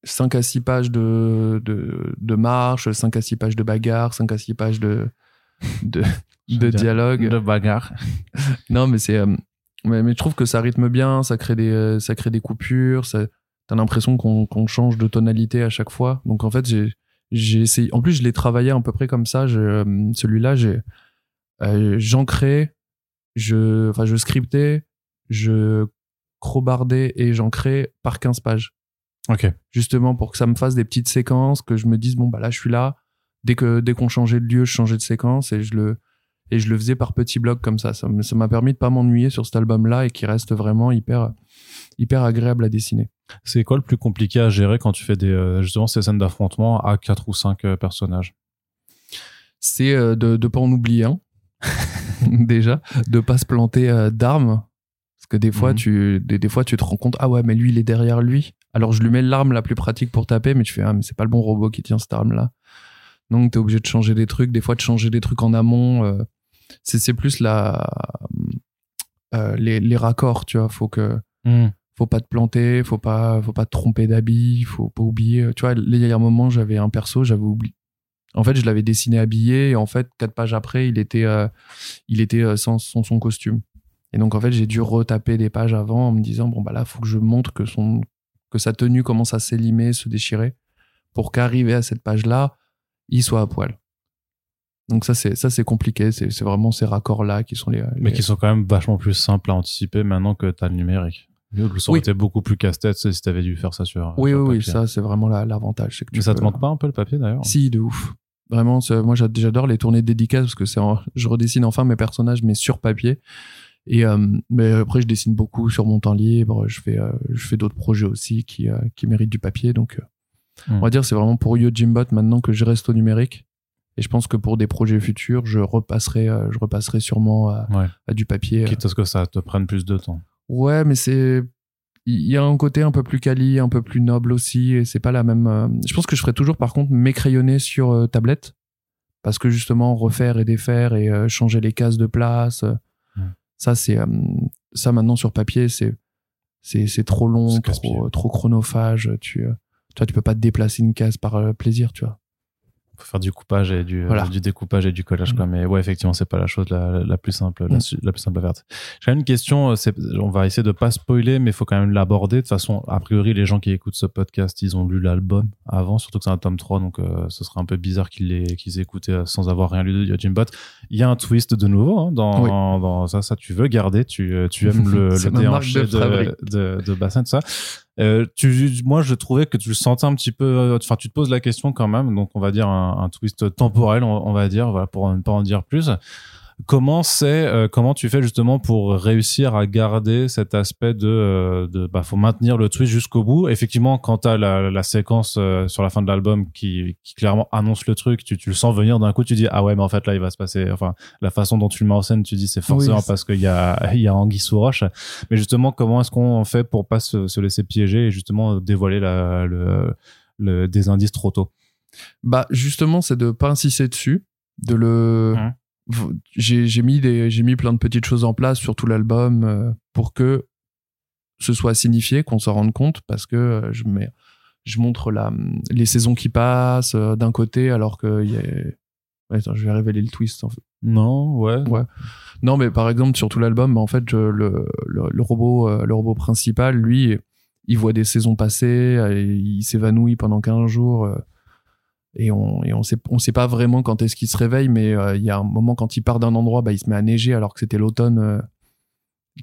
5 à 6 pages de, de, de, marche, 5 à 6 pages de bagarre, 5 à 6 pages de, de, de dialogue. De bagarre. non, mais c'est. mais, mais, je trouve que ça rythme bien, ça crée des, ça crée des coupures, ça, t'as l'impression qu'on change de tonalité à chaque fois. Donc en fait, j'ai j'ai essayé. En plus, je l'ai travaillé à peu près comme ça. Euh, celui-là, j'ai euh, j'ancrais, je, enfin, je scriptais, je crobardais et j'ancrais par 15 pages. Ok. Justement pour que ça me fasse des petites séquences, que je me dise bon bah là je suis là. Dès que dès qu'on changeait de lieu, je changeais de séquence et je le et je le faisais par petits blocs comme ça. Ça m'a permis de pas m'ennuyer sur cet album-là et qui reste vraiment hyper hyper agréable à dessiner. C'est quoi le plus compliqué à gérer quand tu fais des, euh, justement ces scènes d'affrontement à quatre ou cinq euh, personnages? C'est euh, de ne pas en oublier un, déjà, de pas se planter d'armes. Parce que des fois, mhm. tu, des, fois, tu te rends compte, ah ouais, mais lui, il est derrière lui. Alors, je lui mets l'arme la plus pratique pour taper, mais tu fais, ah, mais c'est pas le bon robot qui tient cette arme-là. Donc, tu es obligé de changer des trucs, des fois, de changer des trucs en amont. c'est plus la, les, les, raccords, tu vois. Faut que. Mhm faut pas te planter, faut pas, faut pas te tromper d'habit, faut pas oublier. Tu vois, il y a un moment, j'avais un perso, j'avais oublié. En fait, je l'avais dessiné habillé et en fait, quatre pages après, il était, euh, il était euh, sans, son costume. Et donc, en fait, j'ai dû retaper des pages avant en me disant, bon, bah là, faut que je montre que son, que sa tenue commence à s'élimer, se déchirer pour qu'arriver à cette page-là, il soit à poil. Donc ça c'est ça c'est compliqué, c'est vraiment ces raccords là qui sont les, les, mais qui sont quand même vachement plus simples à anticiper maintenant que tu as le numérique. Ça aurait été beaucoup plus casse-tête si tu avais dû faire ça sur. Oui, oui, oui, ça, c'est vraiment l'avantage. Mais ça te manque pas un peu le papier d'ailleurs? Si, de ouf. Vraiment, moi j'adore les tournées dédicaces parce que c'est je redessine enfin mes personnages mais sur papier. Et euh, mais après je dessine beaucoup sur mon temps libre. Je fais euh, je fais d'autres projets aussi qui euh, qui méritent du papier. Donc on hmm. va dire c'est vraiment pour Yojimbot maintenant que je reste au numérique. Et je pense que pour des projets futurs, je repasserai je repasserai sûrement à, à du papier. Quitte à ce que ça te prenne plus de temps. Ouais, mais c'est il y a un côté un peu plus quali, un peu plus noble aussi, et c'est pas la même. Euh, je pense que je ferai toujours par contre m'écrayonner sur euh, tablette, parce que justement refaire et défaire et euh, changer les cases de place, ça c'est ça maintenant sur papier c'est c'est c'est trop long, trop trop chronophage. Tu toi tu peux pas te déplacer une case par plaisir, tu vois. faut faire du coupage et du, Voilà. du découpage et du collage, Mm. quoi. Mais ouais, effectivement, c'est pas la chose la, la plus simple, la, Mm. la plus simple à faire. J'ai une question, euh, on va essayer de pas spoiler, mais il faut quand même l'aborder. De toute façon, a priori, les gens qui écoutent ce podcast, ils ont lu l'album avant, surtout que c'est un tome 3, donc euh, ce serait un peu bizarre qu'ils qu'ils aient écouté euh, sans avoir rien lu de Yojin Bot. Il y a un twist de nouveau, hein, dans, Oui. dans ça, ça, tu veux garder, tu, euh, tu aimes le, le déhanché de de, de, de bassin, tout ça. Euh, moi, je trouvais que tu le sentais un petit peu. euh, Enfin, tu te poses la question quand même. Donc, on va dire un, un twist temporel, on, on va dire, voilà, pour ne pas en dire plus. Comment c'est, euh, comment tu fais justement pour réussir à garder cet aspect de, euh, de bah, faut maintenir le twist jusqu'au bout. Effectivement, quand t'as la, la séquence euh, sur la fin de l'album qui, qui clairement annonce le truc, tu, tu le sens venir d'un coup, tu dis ah ouais, mais en fait là, il va se passer. Enfin, la façon dont tu le mets en scène, tu dis c'est forcément Oui, parce qu'il y a, il y a anguille sous roche. Mais justement, comment est-ce qu'on fait pour pas se, se laisser piéger et justement dévoiler la, le, le, des indices trop tôt? Bah, justement, c'est de pas insister dessus, de le. Mhm. J'ai j'ai mis, des- j'ai mis plein de petites choses en place sur tout l'album euh, pour que ce soit signifié, qu'on s'en rende compte, parce que euh, je, mets, je montre la, les saisons qui passent euh, d'un côté, alors que. Y a... Ouais, attends, je vais révéler le twist. En fait. Non, ouais. Ouais. Non, mais par exemple, sur tout l'album, en fait, je- le, le, le robot, le robot principal, lui, il voit des saisons passer, il s'évanouit pendant 15 jours. Et on, et on sait, pas vraiment quand est-ce qu'il se réveille, mais euh, il y a un moment quand il part d'un endroit, bah, il se met à neiger alors que c'était l'automne euh,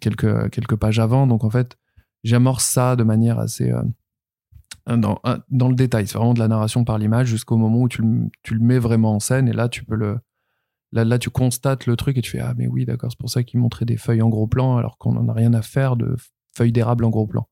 quelques, pages avant. Donc en fait, j'amorce ça de manière assez euh, dans, le détail. C'est vraiment de la narration par l'image jusqu'au moment où tu le, mets vraiment en scène et là tu peux le, Là, là, tu constates le truc et tu fais Ah, mais oui, d'accord, c'est pour ça qu'ils montraient des feuilles en gros plan alors qu'on en a rien à faire de feuilles d'érable en gros plan.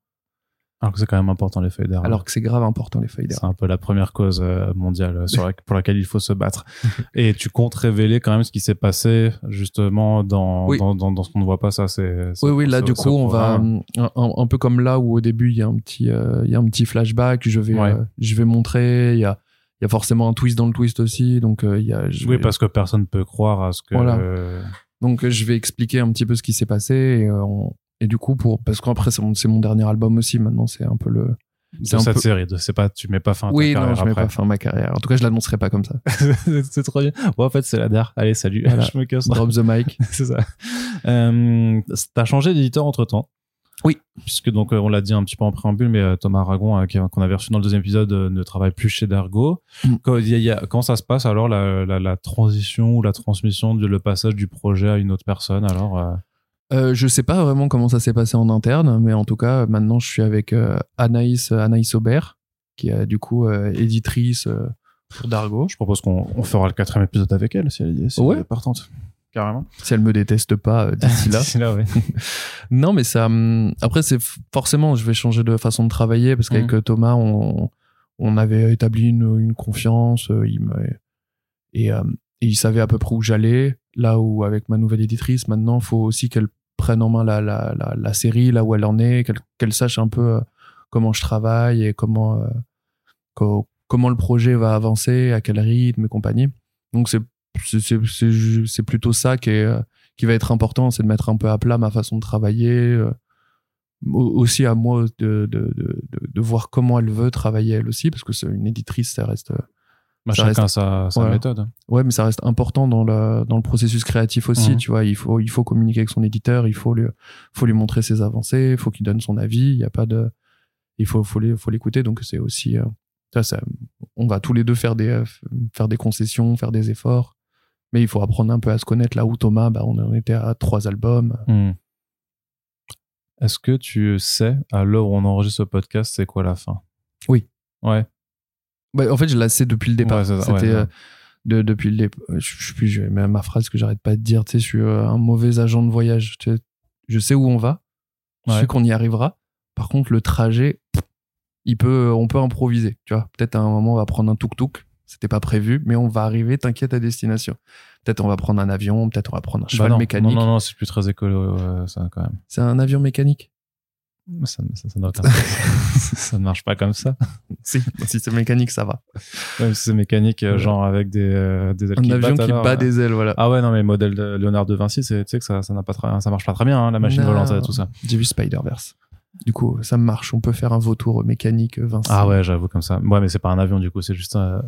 Alors que c'est quand même important les feuilles d'érable. Alors que c'est grave important, les feuilles C'est d'érable. un peu la première cause euh, mondiale euh, sur la- pour laquelle il faut se battre. Et tu comptes révéler quand même ce qui s'est passé justement dans, Oui. dans, dans, dans ce qu'on ne voit pas, ça c'est... c'est- Oui, oui, là, c'est- du c'est coup, on va un, peu comme là où au début, il y a un petit, euh, il y a un petit flashback, je vais, Ouais. euh, je vais montrer, il y a, il y a forcément un twist dans le twist aussi, donc euh, il y a, je Oui, vais- parce que personne ne peut croire à ce que... Voilà. donc je vais expliquer un petit peu ce qui s'est passé et, on- et du coup, pour, parce qu'après, c'est mon, c'est mon dernier album aussi, maintenant, c'est un peu le, c'est cette peu- série, de, c'est pas, tu mets pas fin à ta oui, non, carrière je mets après. pas fin à ma carrière. En tout cas, je l'annoncerai pas comme ça. c'est trop bien. Bon, en fait, c'est la der. Allez, salut. Voilà. Je me casse. Drop the mic. c'est ça. Euh, t'as changé d'éditeur entre temps. Oui. Puisque donc euh, on l'a dit un petit peu en préambule, mais euh, Thomas Aragon euh, qu'on avait reçu dans le deuxième épisode ne travaille plus chez Dargo. Mm. Quand, il y a- il y a- comment ça se passe alors la, la, la transition ou la transmission, du, le passage du projet à une autre personne alors euh, Euh, je sais pas vraiment comment ça s'est passé en interne, mais en tout cas, maintenant, je suis avec euh, Anaïs, Anaïs Aubert, qui est du coup euh, éditrice euh, pour Dargo. Je propose qu'on on fera le quatrième épisode avec elle si elle, est- si Ouais. elle est partante. Carrément. Si elle me déteste pas euh, d'ici là. D'ici là, oui. non, mais ça. hum, Après, c'est forcément, je vais changer de façon de travailler parce qu'avec euh, Thomas, on, on avait établi une, une confiance. euh, il me, et, euh, et il savait à peu près où j'allais. Là où, avec ma nouvelle éditrice, maintenant, il faut aussi qu'elle prenne en main la, la, la, série, là où elle en est, qu'elle qu'elle sache un peu euh, comment je travaille et comment, euh, co- comment le projet va avancer, à quel rythme et compagnie. Donc, c'est plutôt ça qui est. euh, qui va être important, c'est de mettre un peu à plat ma façon de travailler, au- aussi à moi de, de, de, de, voir comment elle veut travailler elle aussi, parce que c'est une éditrice, ça reste, Bah, Ça chacun reste- sa, méthode. ouais, mais ça reste important dans le, dans le processus créatif aussi, Mhm. tu vois, il faut, il faut communiquer avec son éditeur, il faut lui, faut lui montrer ses avancées, il faut qu'il donne son avis, il y a pas de, il faut, faut l'écouter, donc c'est aussi, euh, ça, ça, on va tous les deux faire des, euh, faire des concessions, faire des efforts, mais il faut apprendre un peu à se connaître, là où Thomas, bah, on en était à trois albums, Hmm. Est-ce que tu sais, à l'heure où on enregistre ce podcast, c'est quoi la fin? Oui. Ouais. Bah, en fait, je la sais depuis le départ. Ouais, C'était ouais, euh, de, depuis le départ. Je, je sais plus, j'ai même ma phrase que j'arrête pas de dire. Tu sais, je suis euh, un mauvais agent de voyage. Tu sais, je sais où on va. Je sais qu'on y arrivera. Par contre, le trajet, il peut, on peut improviser. Tu vois, peut-être à un moment, on va prendre un tuk-tuk. C'était pas prévu, mais on va arriver. T'inquiète à destination. Peut-être on va prendre un avion. Peut-être on va prendre un Bah cheval non, mécanique. Non, non, non, c'est plus très écolo, ça, quand même. C'est un avion mécanique. Ça, ne marche pas comme ça. si, si c'est mécanique, ça va. Même si c'est mécanique, euh, Ouais. genre avec des, euh, des ailes Un qui avion battent, qui alors, bat euh. des ailes, voilà. Ah ouais, non, mais le modèle de Léonard de Vinci, tu sais que ça, ça n'a pas très- ça marche pas très bien, hein, la machine Non. volante et tout ça. J'ai vu Spider-Verse. Du coup, ça marche. On peut faire un vautour mécanique, Vincent. Ah ouais, j'avoue comme ça. Ouais, mais c'est pas un avion du coup, c'est juste un...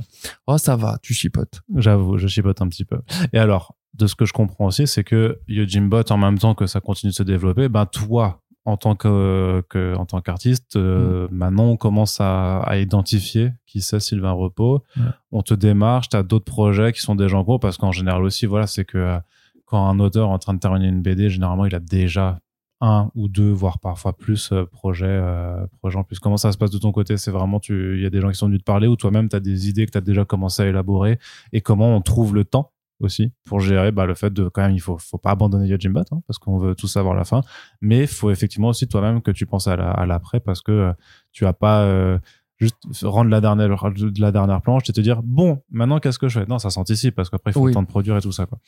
Oh, ça va, tu chipotes. J'avoue, je chipote un petit peu. Et alors, de ce que je comprends aussi, c'est que Yojimbot, en même temps que ça continue de se développer, ben toi, en tant que, que en tant qu'artiste, euh, maintenant on commence à, à, identifier qui c'est Sylvain Repos. On te démarche, tu as d'autres projets qui sont déjà en cours parce qu'en général aussi, voilà, c'est que euh, quand un auteur est en train de terminer une BD, généralement il a déjà un ou deux, voire parfois plus euh, projets, euh, projets en plus. Comment ça se passe de ton côté? C'est vraiment, il y a des gens qui sont venus te parler ou toi-même, tu as des idées que tu as déjà commencé à élaborer? Et comment on trouve le temps aussi pour gérer bah, le fait de quand même il faut faut pas abandonner Yojimbot hein, parce qu'on veut tous savoir la fin mais il faut effectivement aussi toi-même que tu penses à la l'après parce que euh, tu as pas euh, juste rendre la dernière la dernière planche et te dire bon maintenant qu'est-ce que je fais? Non ça s'anticipe parce qu'après il faut Oui. le temps de produire et tout ça quoi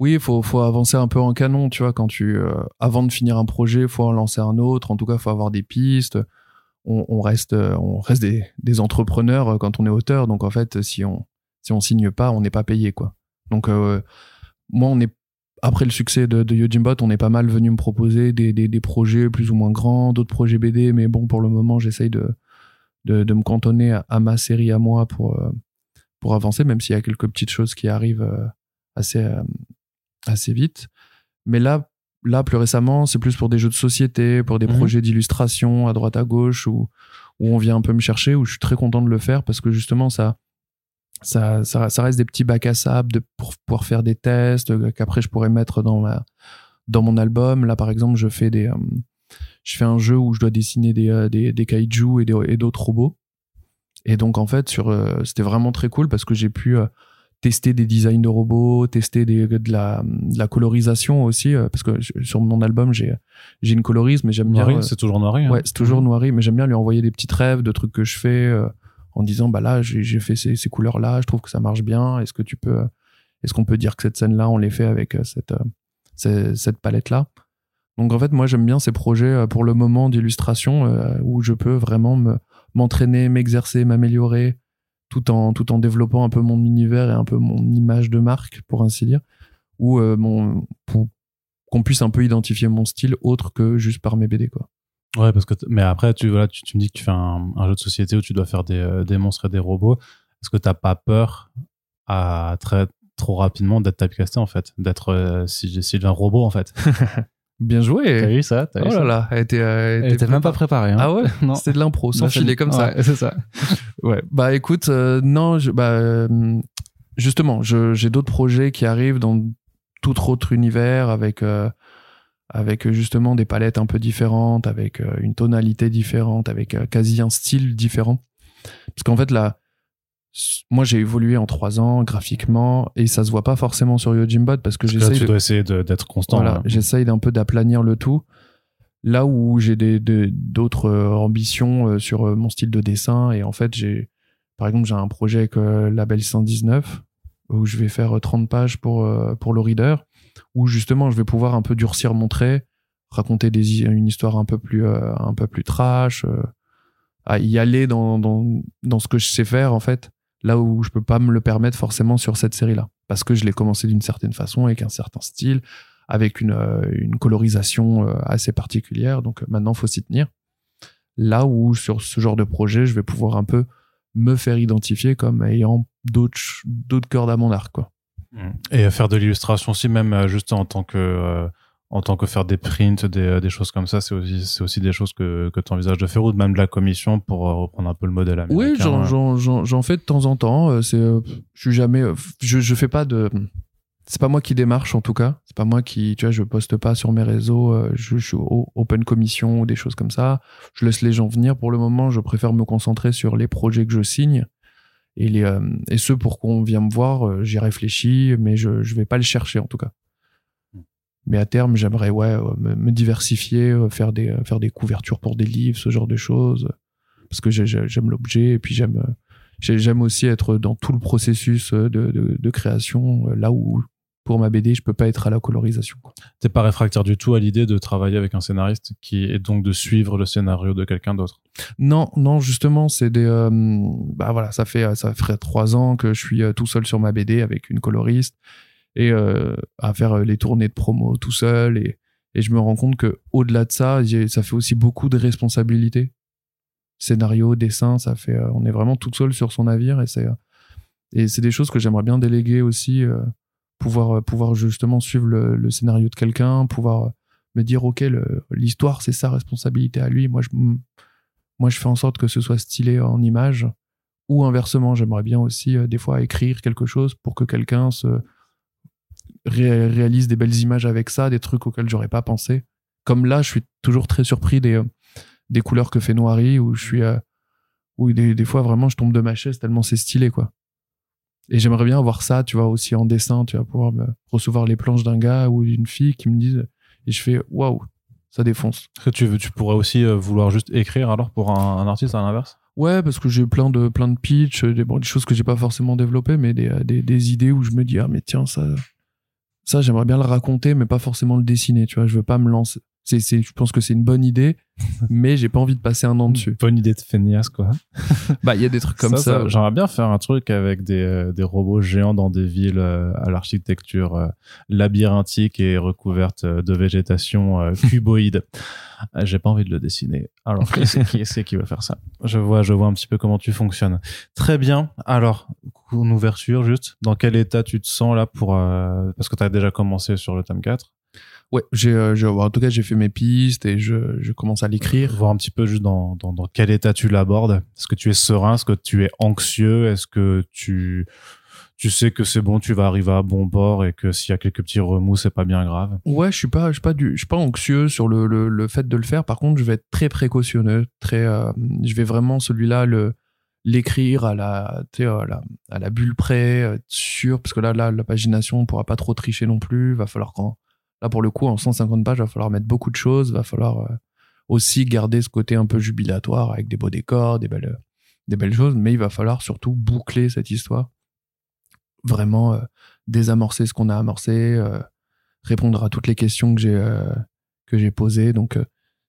Oui, il faut, faut avancer un peu en canon, tu vois, quand tu, euh, avant de finir un projet, il faut en lancer un autre. En tout cas, il faut avoir des pistes. On, on reste, on reste des, des entrepreneurs quand on est auteur. Donc, en fait, si on, si on signe pas, on n'est pas payé, quoi. Donc, euh, moi, on est, après le succès de, de Yojimbot, on est pas mal venu me proposer des, des, des projets plus ou moins grands, d'autres projets BD. Mais bon, pour le moment, j'essaye de, de, de me cantonner à, à ma série à moi pour, euh, pour avancer, même s'il y a quelques petites choses qui arrivent euh, assez, assez vite. Mais là, là plus récemment, c'est plus pour des jeux de société, pour des Mhm. projets d'illustration à droite à gauche, où, où on vient un peu me chercher, où je suis très content de le faire parce que justement, ça, ça, ça, ça reste des petits bacs à sable de, pour pouvoir faire des tests euh, qu'après je pourrais mettre dans, ma, dans mon album. Là, par exemple, je fais des. euh, je fais un jeu où je dois dessiner des, euh, des, des kaiju et d'autres robots. Et donc, en fait, sur, euh, c'était vraiment très cool parce que j'ai pu euh, tester des designs de robots, tester des, de, la, de la colorisation aussi, euh, parce que je- sur mon album, j'ai, j'ai une colorise, mais j'aime bien. Euh, c'est toujours hein. Ouais, c'est toujours noirri, mais j'aime bien lui envoyer des petites rêves de trucs que je fais euh, en disant bah là j'ai fait ces, couleurs là, je trouve que ça marche bien. Est-ce que tu peux, est-ce qu'on peut dire que cette scène là on l'ait fait avec euh, cette euh, palette là. Donc en fait moi j'aime bien ces projets euh, pour le moment d'illustration où je peux vraiment me m'entraîner, m'exercer, m'améliorer tout en tout en développant un peu mon univers et un peu mon image de marque pour ainsi dire, ou pour qu'on puisse un peu identifier mon style autre que juste par mes BD quoi. Ouais, parce que mais après tu voilà, tu, tu me dis que tu fais un, un jeu de société où tu dois faire des, euh, des monstres et des robots. Est-ce que t'as pas peur à très trop rapidement d'être typecasté en fait, d'être euh, si Sylvain robot en fait Bien joué. vu ça Oh là là, elle était, euh, elle était même pas préparée. Hein. Ah ouais, non. c'était de l'impro, sans filet comme ça. C'est ça. Ouais. Bah écoute, euh, non, je, bah justement, je- j'ai d'autres projets qui arrivent dans tout autre univers avec euh, avec euh, justement des palettes un peu différentes, avec euh, une tonalité différente, avec euh, quasi un style différent. Parce qu'en fait là, moi j'ai évolué en trois ans graphiquement et ça se voit pas forcément sur Yojimbot parce que j'essaye tu de dois essayer d'être constant. voilà, là. j'essaye d'un peu d'aplanir le tout. Là où j'ai des- des- d'autres euh, ambitions sur mon style de dessin, et en fait, j'ai, par exemple, j'ai un projet avec Label 119 où je vais faire euh, 30 pages pour, pour le reader, où justement je vais pouvoir un peu durcir mon trait, raconter une histoire un peu plus, euh, un peu plus trash, euh, à y aller dans, dans, dans ce que je sais faire en fait, là où je peux pas me le permettre forcément sur cette série-là, parce que je l'ai commencé d'une certaine façon, avec un certain style, avec une, euh, une colorisation assez particulière, donc maintenant faut s'y tenir. Là où sur ce genre de projet, je vais pouvoir un peu me faire identifier comme ayant d'autres cordes à mon arc quoi. Et faire de l'illustration aussi, même euh, juste en tant que euh, en tant que faire des prints, des, euh, des choses comme ça, c'est aussi c'est aussi des choses que que tu envisages de faire ou même de la commission pour reprendre un peu le modèle américain. Oui, j'en- fais de temps en temps. C'est, je suis jamais, je, je fais pas de. C'est pas moi qui démarche en tout cas. C'est pas moi qui, tu vois, je poste pas sur mes réseaux. Je, je suis open commission ou des choses comme ça. Je laisse les gens venir. Pour le moment, je préfère me concentrer sur les projets que je signe et les euh, et ceux pour qu'on vient me voir. euh, J'y réfléchis, mais je je vais pas le chercher en tout cas. Mais à terme, j'aimerais ouais euh, me, me diversifier, euh, faire des faire des couvertures pour des livres, ce genre de choses parce que j'ai- j'ai- j'aime l'objet et puis j'aime j'ai- j'aime aussi être dans tout le processus de, de, de création là où pour ma BD je peux pas être à la colorisation. T'es pas réfractaire du tout à l'idée de travailler avec un scénariste qui est donc de suivre le scénario de quelqu'un d'autre? non non justement c'est des euh, bah voilà ça fait ça ferait trois ans que je suis euh, tout seul sur ma BD avec une coloriste et euh, à faire les tournées de promo tout seul et Et je me rends compte que au-delà de ça, ça fait aussi beaucoup de responsabilités. Scénario, dessin, ça fait, on est vraiment tout seul sur son navire et c'est, et c'est des choses que j'aimerais bien déléguer aussi, euh, pouvoir, euh, pouvoir justement suivre le, scénario de quelqu'un, pouvoir euh, me dire ok, l'histoire c'est sa responsabilité à lui. Moi je, moi je fais en sorte que ce soit stylé en image. Ou inversement, j'aimerais bien aussi euh, des fois écrire quelque chose pour que quelqu'un se ré- réalise des belles images avec ça, des trucs auxquels j'aurais pas pensé. Comme là, je suis toujours très surpris des, des couleurs que fait Noiry, où je suis, euh, des, des fois vraiment je tombe de ma chaise tellement c'est stylé quoi. Et j'aimerais bien avoir ça, tu vois, aussi en dessin, tu vas pouvoir me recevoir les planches d'un gars ou d'une fille qui me disent, et je fais waouh, ça défonce. Que tu, veux- tu pourrais aussi euh, vouloir juste écrire alors pour un, un artiste à l'inverse? Ouais, parce que j'ai plein de plein de pitch, des, bon, des choses que j'ai pas forcément développées, mais des, euh, des, des idées où je me dis ah mais tiens ça ça j'aimerais bien le raconter, mais pas forcément le dessiner, tu vois. Je veux pas me lancer. C'est c'est je pense que c'est une bonne idée, mais j'ai pas envie de passer un an dessus. Bonne idée de feignasse, quoi. Bah il y a des trucs comme ça. J'aimerais bien faire un truc avec des, euh, des robots géants dans des villes euh, à l'architecture euh, labyrinthique et recouverte de végétation euh, cuboïde. J'ai pas envie de le dessiner. Alors, qui c'est qui, c'est qui va faire ça? Je vois, je vois un petit peu comment tu fonctionnes. Très bien. Alors, en ouverture, juste, dans quel état tu te sens là pour... Parce que tu as déjà commencé sur le tome 4. Ouais, j'ai euh, j'ai- en tout cas j'ai fait mes pistes et je, je commence à l'écrire. Voir un petit peu juste dans, dans, dans quel état tu l'abordes. Est-ce que tu es serein? Est-ce que tu es anxieux? Est-ce que tu, tu sais que c'est bon, tu vas arriver à bon port et que s'il y a quelques petits remous, c'est pas bien grave? Ouais, je suis pas, je suis pas du, je suis pas anxieux sur le, le, le fait de le faire. Par contre, je vais être très précautionneux, très, euh, je vais vraiment celui-là le l'écrire à la, à la, à la bulle près, sûr, parce que là, là, la pagination, on pourra pas trop tricher non plus. Va falloir quand, là pour le coup, en 150 pages, va falloir mettre beaucoup de choses. Va falloir euh, aussi garder ce côté un peu jubilatoire avec des beaux décors, des belles, des belles choses, mais il va falloir surtout boucler cette histoire. Vraiment euh, désamorcer ce qu'on a amorcé. euh, répondre à toutes les questions que j'ai posées. Donc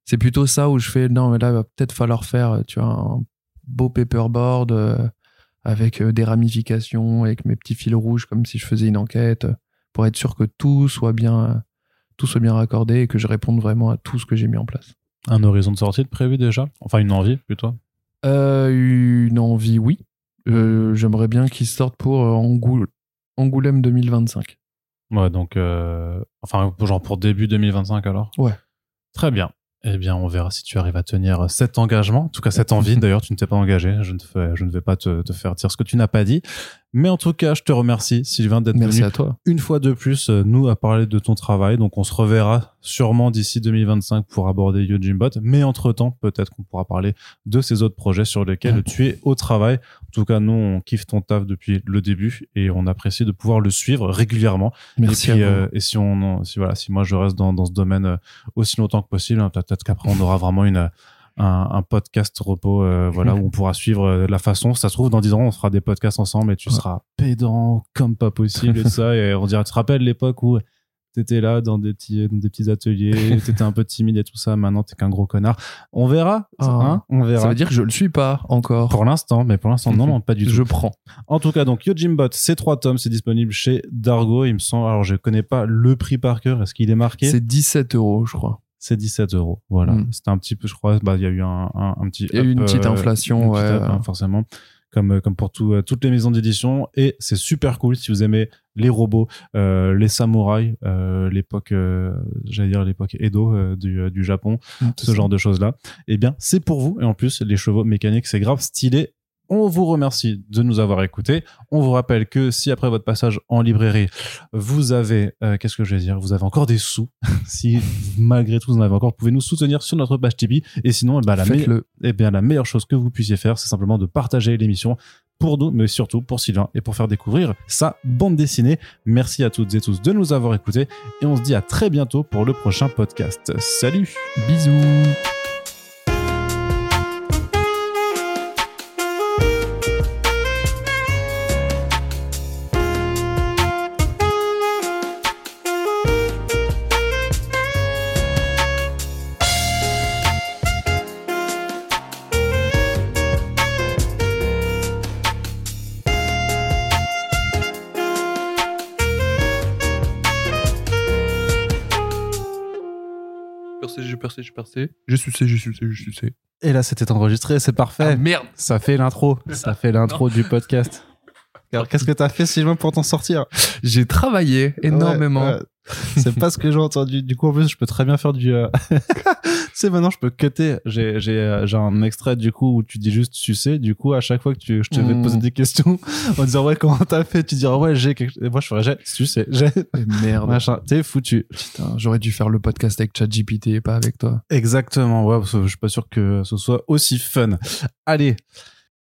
c'est plutôt ça où je fais non mais là il va peut-être falloir faire tu vois un beau paperboard avec des ramifications avec mes petits fils rouges comme si je faisais une enquête pour être sûr que tout soit bien tout soit bien raccordé et que je réponde vraiment à tout ce que j'ai mis en place. Un horizon de sortie de prévu déjà? Enfin, une envie plutôt? Euh, une envie oui. Euh, J'aimerais bien qu'il sorte pour euh, Angoul- Angoulême 2025. Ouais, donc, euh, enfin, genre pour début 2025 alors? Ouais. Très bien. Eh bien, on verra si tu arrives à tenir cet engagement, en tout cas cette envie. D'ailleurs, tu ne t'es pas engagé. Je ne, fais, je ne vais pas te, te faire dire ce que tu n'as pas dit. Mais en tout cas, je te remercie, Sylvain, d'être Merci venu à toi. une fois de plus, euh, nous, à parler de ton travail. Donc, on se reverra sûrement d'ici 2025 pour aborder Yojimbot. Mais entre-temps, peut-être qu'on pourra parler de ces autres projets sur lesquels Ouais. tu es au travail. En tout cas, nous, on kiffe ton taf depuis le début et on apprécie de pouvoir le suivre régulièrement. Merci et puis, à vous. euh, et si on, si voilà, si moi je reste dans, dans ce domaine euh, aussi longtemps que possible, hein, peut-être qu'après on aura vraiment une, un, un podcast repos, euh, voilà, où on pourra suivre la façon. Ça se trouve, dans 10 ans, on fera des podcasts ensemble et tu Ouais. seras pédant comme pas possible et ça. Et on dirait, tu te rappelles l'époque où t'étais là dans des petits, dans des petits ateliers, t'étais un peu timide et tout ça. Maintenant, t'es qu'un gros connard. On verra, Ah. hein, on verra. Ça veut dire que je le suis pas encore. Pour l'instant, mais pour l'instant, non, non, pas du tout. Je prends. En tout cas, donc Yojimbot, c'est trois tomes, c'est disponible chez Dargo. Il me semble, alors je connais pas le prix par cœur. Est-ce qu'il est marqué? C'est 17 euros, je crois. C'est 17 euros. Voilà. Mm. C'était un petit peu, je crois, bah, il y a eu un, un, un petit. Il y a eu une petite euh, inflation, une petite ouais. up, hein, forcément. Comme, euh, comme pour tout, euh, toutes les maisons d'édition. Et c'est super cool si vous aimez les robots, euh, les samouraïs, euh, l'époque, euh, j'allais dire l'époque Edo du, du Japon, ce genre de choses-là. Eh bien, c'est pour vous. Et en plus, les chevaux mécaniques, c'est grave stylé. On vous remercie de nous avoir écoutés. On vous rappelle que si après votre passage en librairie, vous avez, euh, qu'est-ce que je vais dire, vous avez encore des sous, si malgré tout vous en avez encore, vous pouvez nous soutenir sur notre page Tipeee. Et sinon, la, me- Faites-le. eh bien, la meilleure chose que vous puissiez faire, c'est simplement de partager l'émission pour nous, mais surtout pour Sylvain et pour faire découvrir sa bande dessinée. Merci à toutes et tous de nous avoir écoutés et on se dit à très bientôt pour le prochain podcast. Salut! Bisous. Percé, j'ai percé, j'ai sucé, j'ai sucé, j'ai sucé. Et là, c'était enregistré, c'est parfait. Ah, merde Ça fait l'intro. Ça fait l'intro du podcast. Alors, qu'est-ce que t'as fait, Sylvain, pour t'en sortir? J'ai travaillé énormément. Ouais, ouais. C'est pas ce que j'ai entendu. Du coup, en plus, je peux très bien faire du. euh, tu sais, maintenant, je peux cutter. J'ai, j'ai, euh, j'ai un extrait du coup où tu dis juste sucer. Du coup, à chaque fois que tu, je te vais te Mm. poser des questions en disant ouais, comment t'as fait? Tu diras ouais, j'ai quelque Et moi, je ferais j'ai sucé, j'ai merde. machin. T'es foutu. Putain, j'aurais dû faire le podcast avec ChatGPT et pas avec toi. Exactement. Ouais, parce que je suis pas sûr que ce soit aussi fun. Allez.